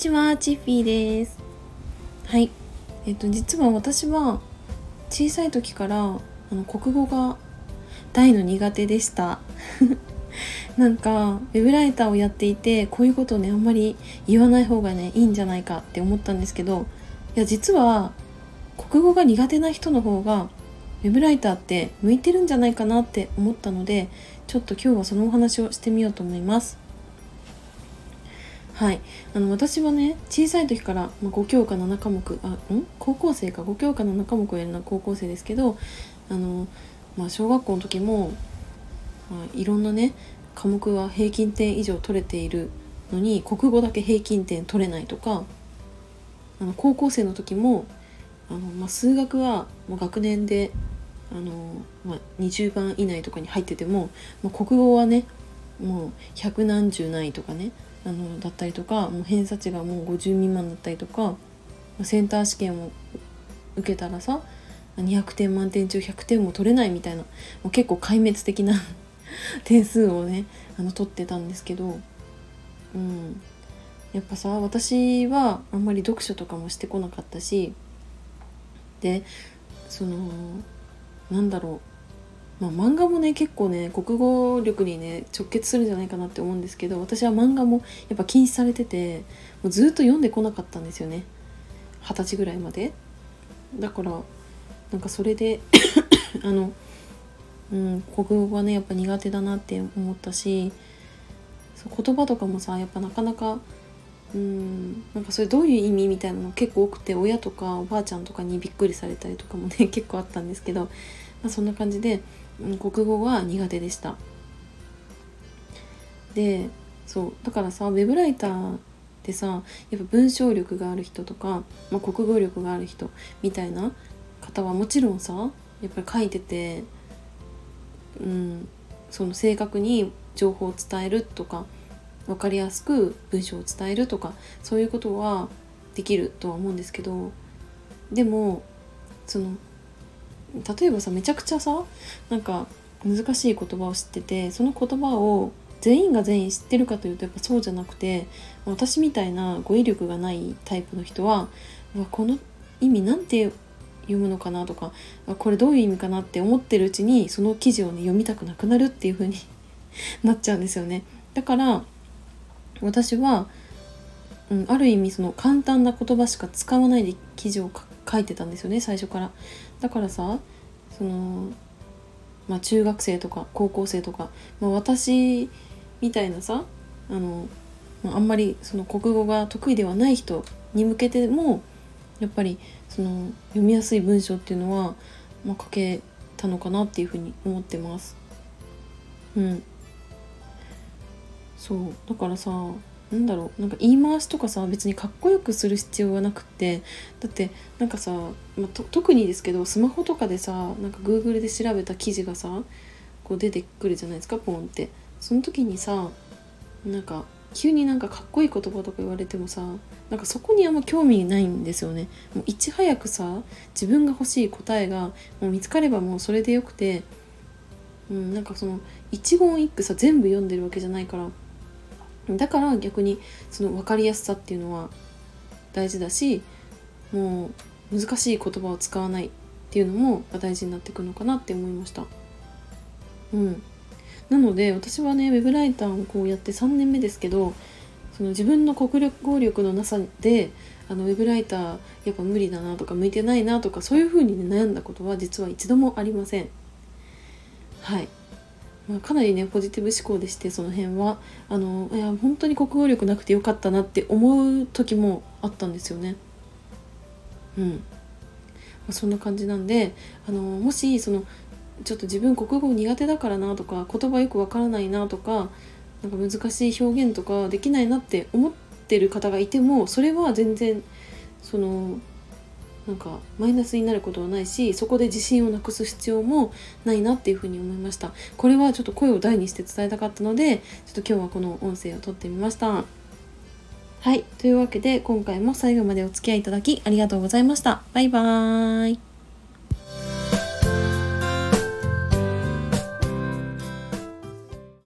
ちは、チッフィーです。はい。えっと、実は私は小さい時からあの国語が大の苦手でした。なんか、ウェブライターをやっていて、こういうことをね、あんまり言わない方がね、いいんじゃないかって思ったんですけど、いや、実は、国語が苦手な人の方が、ウェブライターって向いてるんじゃないかなって思ったので、ちょっと今日はそのお話をしてみようと思います。はい、あの私はね小さい時から、まあ、5教科7科目あん？高校生か。5教科7科目をやるのは高校生ですけどあの、まあ、小学校の時も、まあ、いろんなね科目は平均点以上取れているのに国語だけ平均点取れないとかあの高校生の時もあの、まあ、数学はもう学年であの、まあ、20番以内とかに入ってても、まあ、国語はねもう百何十ないとかねあのだったりとかもう偏差値がもう50未満だったりとかセンター試験を受けたらさ200点満点中100点も取れないみたいなもう結構壊滅的な 点数をねあの取ってたんですけど、うん、やっぱさ私はあんまり読書とかもしてこなかったしでそのなんだろう。まあ、漫画もね結構ね国語力にね直結するんじゃないかなって思うんですけど私は漫画もやっぱ禁止されててもうずっと読んでこなかったんですよね。二十歳ぐらいまで。だからなんかそれで あの、うん、国語がねやっぱ苦手だなって思ったし言葉とかもさやっぱなかなかうんなんかそれどういう意味みたいなの結構多くて親とかおばあちゃんとかにびっくりされたりとかもね 結構あったんですけど、まあ、そんな感じで国語は苦手でした。でそうだからさウェブライターってさやっぱ文章力がある人とか、まあ、国語力がある人みたいな方はもちろんさやっぱり書いててうんその正確に情報を伝えるとか分かりやすく文章を伝えるとかそういうことはできるとは思うんですけどでもその例えばさめちゃくちゃさなんか難しい言葉を知っててその言葉を全員が全員知ってるかというとやっぱそうじゃなくて私みたいな語彙力がないタイプの人はわこの意味なんて読むのかなとかこれどういう意味かなって思ってるうちにその記事をね読みたくなくなるっていう風に なっちゃうんですよね。だから私は、うん、ある意味その簡単な言葉しか使わないで記事を書いてたんですよね最初から。だからさその、まあ、中学生とか高校生とか、まあ、私みたいなさあの、まあ、あんまりその国語が得意ではない人に向けてもやっぱりその読みやすい文章っていうのは、まあ、書けたのかなっていうふうに思ってます。うんそうだからさなんだろうなんか言い回しとかさ別にかっこよくする必要はなくってだってなんかさ、まあ、特にですけどスマホとかでさなんか Google で調べた記事がさこう出てくるじゃないですかポンって。その時にさなんか急になんかかっこいい言葉とか言われてもさなんかそこにあんま興味ないんですよね。もういち早くさ自分が欲しい答えがもう見つかればもうそれでよくてうんなんかその一言一句さ全部読んでるわけじゃないからだから逆にその分かりやすさっていうのは大事だしもう難しい言葉を使わないっていうのも大事になってくるのかなって思いました。うん、なので私はねウェブライターをこうやって3年目ですけどその自分の国語力のなさであのウェブライターやっぱ無理だなとか向いてないなとかそういうふうに、ね、悩んだことは実は一度もありません。はい、かなりねポジティブ思考でしてその辺はあのいや本当に国語力なくてよかったなって思う時もあったんですよね。うんまあ、そんな感じなんであのもしそのちょっと自分国語苦手だからなとか言葉よくわからないなとかなんか難しい表現とかできないなって思ってる方がいてもそれは全然そのなんかマイナスになることはないしそこで自信をなくす必要もないなっていうふうに思いました。これはちょっと声を大にして伝えたかったのでちょっと今日はこの音声を撮ってみました。はい。というわけで今回も最後までお付き合いいただきありがとうございました。バイバーイ。